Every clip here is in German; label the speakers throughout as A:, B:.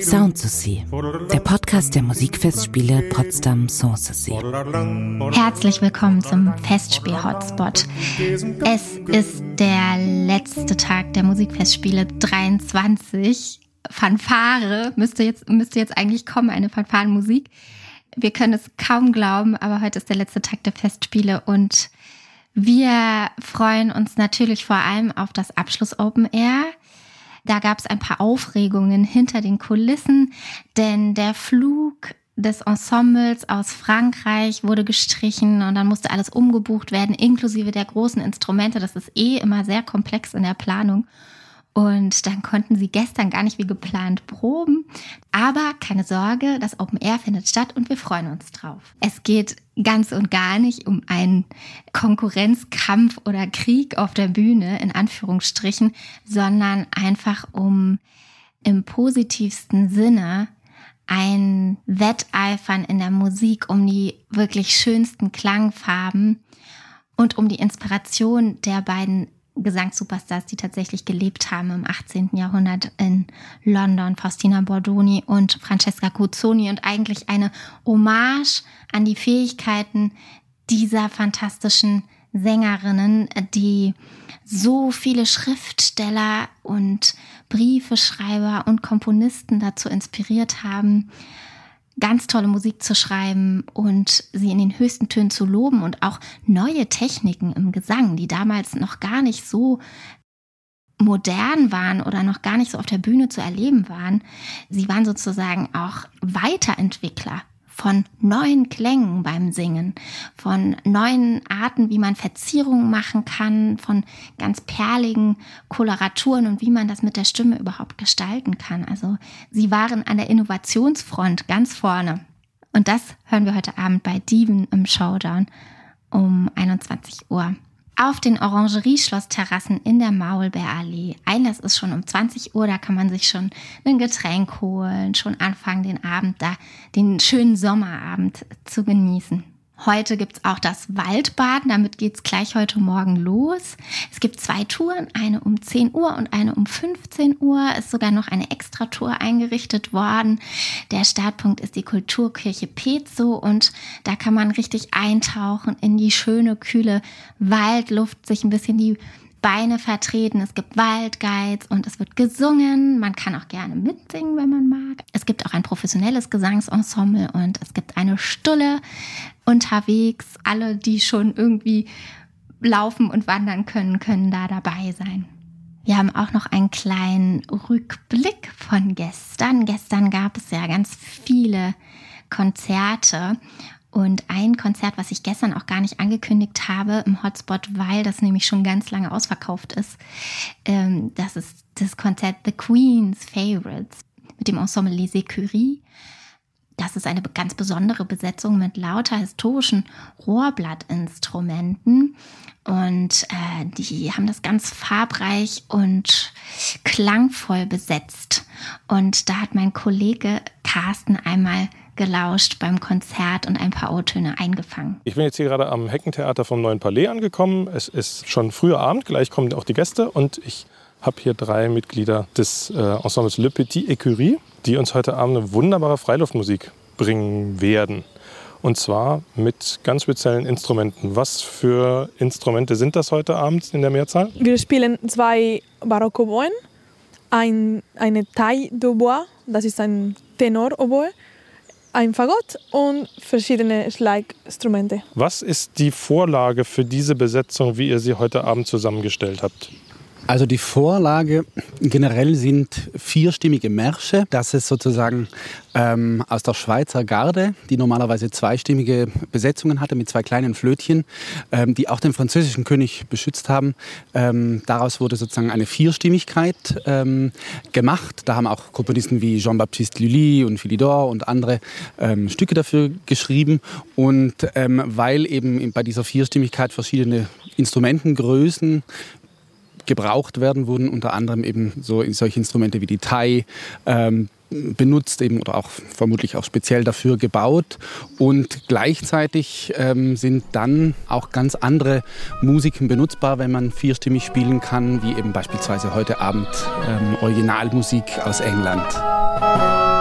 A: Sound to See, der Podcast der Musikfestspiele Potsdam Sanssouci.
B: Herzlich willkommen zum Festspiel-Hotspot. Es ist der letzte Tag der Musikfestspiele 23. Fanfare müsste jetzt, müsste jetzt eigentlich kommen, eine Fanfarenmusik. Wir können es kaum glauben, aber heute ist der letzte Tag der Festspiele und wir freuen uns natürlich vor allem auf das Abschluss Open Air. Da gab es ein paar Aufregungen hinter den Kulissen, denn der Flug des Ensembles aus Frankreich wurde gestrichen und dann musste alles umgebucht werden, inklusive der großen Instrumente. Das ist eh immer sehr komplex in der Planung. Und dann konnten sie gestern gar nicht wie geplant proben. Aber keine Sorge, das Open Air findet statt und wir freuen uns drauf. Es geht ganz und gar nicht um einen Konkurrenzkampf oder Krieg auf der Bühne, in Anführungsstrichen, sondern einfach um im positivsten Sinne ein Wetteifern in der Musik, um die wirklich schönsten Klangfarben und um die Inspiration der beiden Gesangssuperstars, die tatsächlich gelebt haben im 18. Jahrhundert in London, Faustina Bordoni und Francesca Cuzzoni und eigentlich eine Hommage an die Fähigkeiten dieser fantastischen Sängerinnen, die so viele Schriftsteller und Briefeschreiber und Komponisten dazu inspiriert haben, ganz tolle Musik zu schreiben und sie in den höchsten Tönen zu loben und auch neue Techniken im Gesang, die damals noch gar nicht so modern waren oder noch gar nicht so auf der Bühne zu erleben waren. Sie waren sozusagen auch Weiterentwickler von neuen Klängen beim Singen, von neuen Arten, wie man Verzierungen machen kann, von ganz perligen Koloraturen und wie man das mit der Stimme überhaupt gestalten kann. Also sie waren an der Innovationsfront ganz vorne. Und das hören wir heute Abend bei Diven im Showdown um 21 Uhr auf den Orangerieschlossterrassen in der Maulbeerallee. Einlass ist schon um 20 Uhr, da kann man sich schon ein Getränk holen, schon anfangen, den Abend da, den schönen Sommerabend zu genießen. Heute gibt's auch das Waldbaden, damit geht's gleich heute Morgen los. Es gibt zwei Touren, eine um 10 Uhr und eine um 15 Uhr. Ist sogar noch eine Extratour eingerichtet worden. Der Startpunkt ist die Kulturkirche Pezzo und da kann man richtig eintauchen in die schöne, kühle Waldluft, sich ein bisschen die Beine vertreten, es gibt Waldgeiz und es wird gesungen. Man kann auch gerne mitsingen, wenn man mag. Es gibt auch ein professionelles Gesangsensemble und es gibt eine Stulle unterwegs. Alle, die schon irgendwie laufen und wandern können, können da dabei sein. Wir haben auch noch einen kleinen Rückblick von gestern. Gestern gab es ja ganz viele Konzerte und ein Konzert, was ich gestern auch gar nicht angekündigt habe im Hotspot, weil das nämlich schon ganz lange ausverkauft ist, ähm, das ist das Konzert The Queen's Favorites mit dem Ensemble Les Écuries. Das ist eine ganz besondere Besetzung mit lauter historischen Rohrblattinstrumenten. Und äh, die haben das ganz farbreich und klangvoll besetzt. Und da hat mein Kollege Carsten einmal gelauscht beim Konzert und ein paar O-Töne eingefangen.
C: Ich bin jetzt hier gerade am Heckentheater vom Neuen Palais angekommen. Es ist schon früher Abend, gleich kommen auch die Gäste und ich habe hier drei Mitglieder des äh, Ensembles Le Petit Écurie, die uns heute Abend eine wunderbare Freiluftmusik bringen werden. Und zwar mit ganz speziellen Instrumenten. Was für Instrumente sind das heute Abend in der Mehrzahl?
D: Wir spielen zwei Barocko-Oboen, ein, eine Taille de Bois, das ist ein Tenor-Oboe, ein Fagott und verschiedene Schlaginstrumente.
C: Was ist die Vorlage für diese Besetzung, wie ihr sie heute Abend zusammengestellt habt?
E: Also die Vorlage generell sind vierstimmige Märsche. Das ist sozusagen ähm, aus der Schweizer Garde, die normalerweise zweistimmige Besetzungen hatte mit zwei kleinen Flötchen, ähm, die auch den französischen König beschützt haben. Ähm, daraus wurde sozusagen eine Vierstimmigkeit ähm, gemacht. Da haben auch Komponisten wie Jean-Baptiste Lully und Philidor und andere ähm, Stücke dafür geschrieben. Und ähm, weil eben bei dieser Vierstimmigkeit verschiedene Instrumentengrößen gebraucht werden, wurden unter anderem eben so solche Instrumente wie die Tai, ähm, benutzt eben oder auch vermutlich auch speziell dafür gebaut. Und gleichzeitig ähm, sind dann auch ganz andere Musiken benutzbar, wenn man vierstimmig spielen kann, wie eben beispielsweise heute Abend ähm, Originalmusik aus England.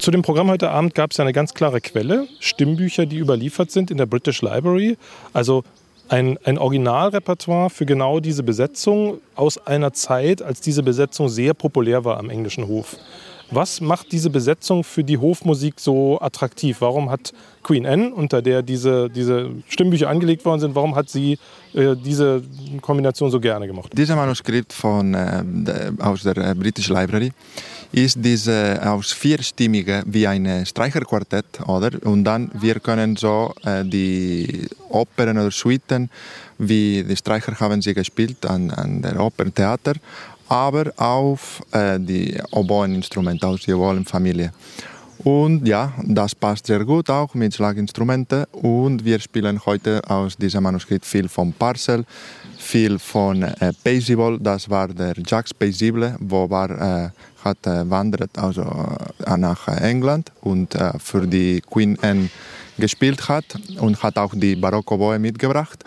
C: Zu dem Programm heute Abend gab es ja eine ganz klare Quelle, Stimmbücher, die überliefert sind in der British Library. Also ein, ein Originalrepertoire für genau diese Besetzung aus einer Zeit, als diese Besetzung sehr populär war am englischen Hof. Was macht diese Besetzung für die Hofmusik so attraktiv? Warum hat Queen Anne, unter der diese, diese Stimmbücher angelegt worden sind, warum hat sie äh, diese Kombination so gerne gemacht?
F: Dieses Manuskript von, äh, aus der äh, British Library ist diese aus vierstimmigen wie ein Streicherquartett, oder? Und dann wir können so äh, die Opern oder Suiten, wie die Streicher haben sie gespielt an, an der Operntheater, aber auf äh, die Oboeninstrumente aus der Familie. Und ja, das passt sehr gut auch mit Schlaginstrumenten. Und wir spielen heute aus diesem Manuskript viel von Parcel, viel von äh, Paisible, das war der Jacques Paisible, wo war, äh, hat äh, wandert also äh, nach England und äh, für die Queen Anne gespielt hat und hat auch die Barocco-Boe mitgebracht.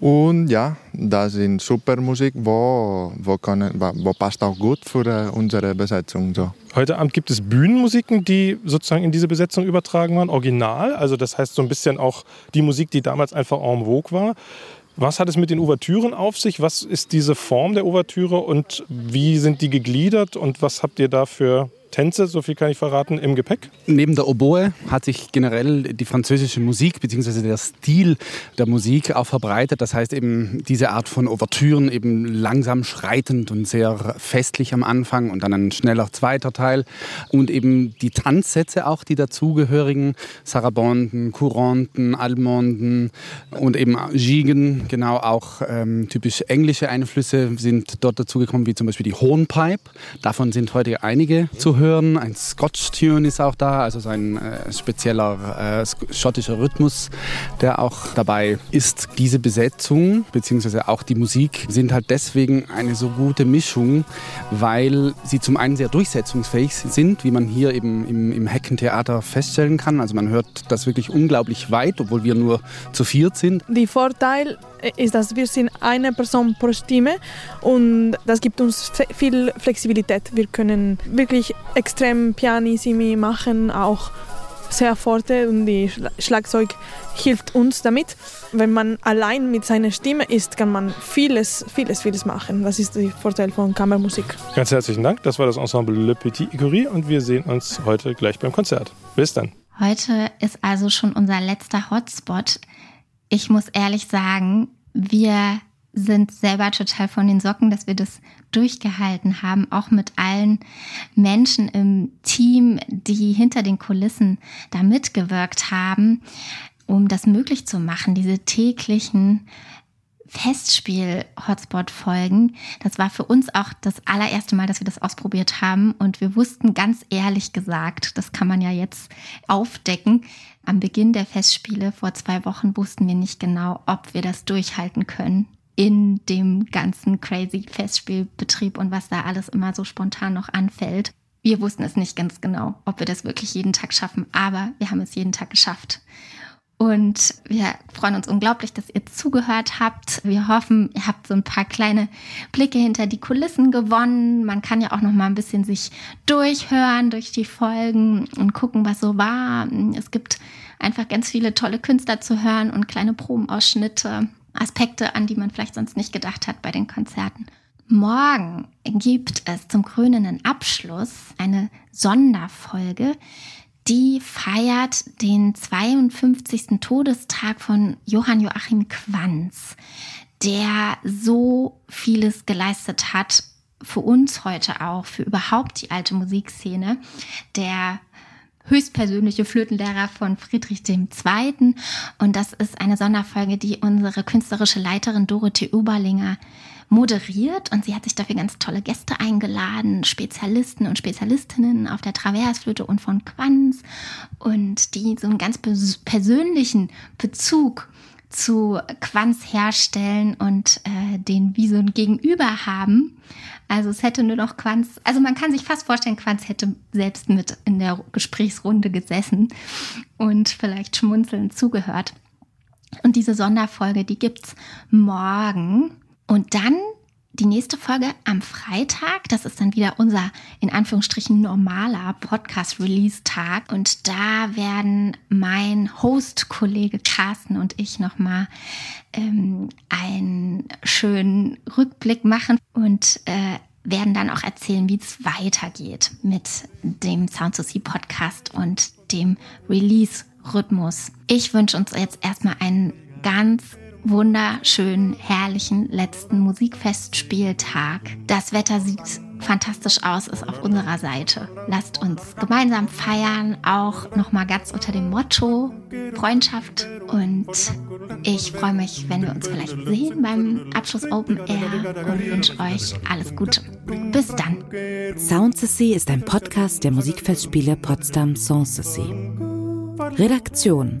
F: Und ja, das ist super Musik, wo, wo, können, wo passt auch gut für äh, unsere Besetzung. So.
C: Heute Abend gibt es Bühnenmusiken, die sozusagen in diese Besetzung übertragen waren, original. Also das heißt so ein bisschen auch die Musik, die damals einfach en vogue war. Was hat es mit den Ouvertüren auf sich? Was ist diese Form der Ouvertüre und wie sind die gegliedert und was habt ihr da für Tänze, so viel kann ich verraten, im Gepäck?
E: Neben der Oboe hat sich generell die französische Musik bzw. der Stil der Musik auch verbreitet. Das heißt eben diese Art von Ouvertüren, eben langsam schreitend und sehr festlich am Anfang und dann ein schneller zweiter Teil. Und eben die Tanzsätze auch, die dazugehörigen, Sarabonden, Couranten, Almonden und eben Gigen, genau auch ähm, typisch englische Einflüsse sind dort dazugekommen, wie zum Beispiel die Hornpipe. Davon sind heute einige zu hören. Ein Scotch-Tune ist auch da, also so ein äh, spezieller äh, schottischer Rhythmus, der auch dabei ist. Diese Besetzung, beziehungsweise auch die Musik, sind halt deswegen eine so gute Mischung, weil sie zum einen sehr durchsetzungsfähig sind, wie man hier eben im, im Heckentheater feststellen kann. Also man hört das wirklich unglaublich weit, obwohl wir nur zu viert sind.
D: Die Vorteil ist, dass wir sind eine Person pro Stimme und das gibt uns viel Flexibilität. Wir können wirklich extrem pianissimi machen, auch sehr forte und die Schlagzeug hilft uns damit. Wenn man allein mit seiner Stimme ist, kann man vieles, vieles, vieles machen. Das ist der Vorteil von Kammermusik.
C: Ganz herzlichen Dank. Das war das Ensemble Le Petit Écurie und wir sehen uns heute gleich beim Konzert. Bis dann.
B: Heute ist also schon unser letzter Hotspot. Ich muss ehrlich sagen, wir sind selber total von den Socken, dass wir das durchgehalten haben, auch mit allen Menschen im Team, die hinter den Kulissen da mitgewirkt haben, um das möglich zu machen, diese täglichen Festspiel-Hotspot-Folgen. Das war für uns auch das allererste Mal, dass wir das ausprobiert haben. Und wir wussten ganz ehrlich gesagt, das kann man ja jetzt aufdecken, am Beginn der Festspiele vor zwei Wochen wussten wir nicht genau, ob wir das durchhalten können in dem ganzen crazy Festspielbetrieb und was da alles immer so spontan noch anfällt. Wir wussten es nicht ganz genau, ob wir das wirklich jeden Tag schaffen, aber wir haben es jeden Tag geschafft. Und wir freuen uns unglaublich, dass ihr zugehört habt. Wir hoffen, ihr habt so ein paar kleine Blicke hinter die Kulissen gewonnen. Man kann ja auch noch mal ein bisschen sich durchhören durch die Folgen und gucken, was so war. Es gibt einfach ganz viele tolle Künstler zu hören und kleine Probenausschnitte. Aspekte, an die man vielleicht sonst nicht gedacht hat bei den Konzerten. Morgen gibt es zum krönenden Abschluss eine Sonderfolge, die feiert den 52. Todestag von Johann Joachim Quanz, der so vieles geleistet hat, für uns heute auch, für überhaupt die alte Musikszene, der höchstpersönliche Flötenlehrer von Friedrich II. Und das ist eine Sonderfolge, die unsere künstlerische Leiterin Dorothee Oberlinger moderiert und sie hat sich dafür ganz tolle Gäste eingeladen, Spezialisten und Spezialistinnen auf der Traversflöte und von Quanz und die so einen ganz persönlichen Bezug zu Quanz herstellen und äh, den wie so ein Gegenüber haben. Also es hätte nur noch Quanz, also man kann sich fast vorstellen, Quanz hätte selbst mit in der Gesprächsrunde gesessen und vielleicht schmunzelnd zugehört. Und diese Sonderfolge, die gibt's morgen und dann die nächste Folge am Freitag. Das ist dann wieder unser in Anführungsstrichen normaler Podcast-Release-Tag. Und da werden mein Host-Kollege Carsten und ich nochmal ähm, einen schönen Rückblick machen und äh, werden dann auch erzählen, wie es weitergeht mit dem Sound to See Podcast und dem Release-Rhythmus. Ich wünsche uns jetzt erstmal einen ganz wunderschönen, herrlichen letzten Musikfestspieltag. Das Wetter sieht fantastisch aus, ist auf unserer Seite. Lasst uns gemeinsam feiern, auch nochmal ganz unter dem Motto Freundschaft. Und ich freue mich, wenn wir uns vielleicht sehen beim Abschluss Open Air und wünsche euch alles Gute. Bis dann.
A: Sound Sea ist ein Podcast der Musikfestspiele Potsdam Sanssouci. Redaktion